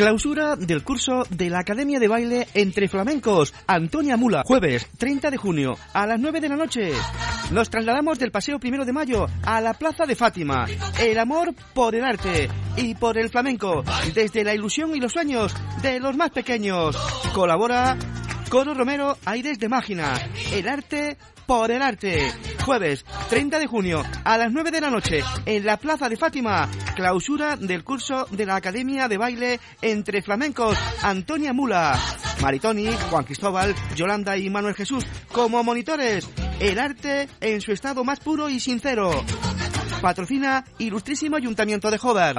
Clausura del curso de la Academia de Baile Entre Flamencos, Antonia Mula, jueves 30 de junio a las 9 de la noche. Nos trasladamos del Paseo Primero de Mayo a la Plaza de Fátima. El amor por el arte y por el flamenco, desde la ilusión y los sueños de los más pequeños. Colabora Coro Romero, Aires de Mágina. El arte por el arte. Jueves 30 de junio a las 9 de la noche en la Plaza de Fátima. Clausura del curso de la Academia de Baile entre Flamencos Antonia Mula, Maritoni, Juan Cristóbal, Yolanda y Manuel Jesús como monitores. El arte en su estado más puro y sincero. Patrocina Ilustrísimo Ayuntamiento de Jover.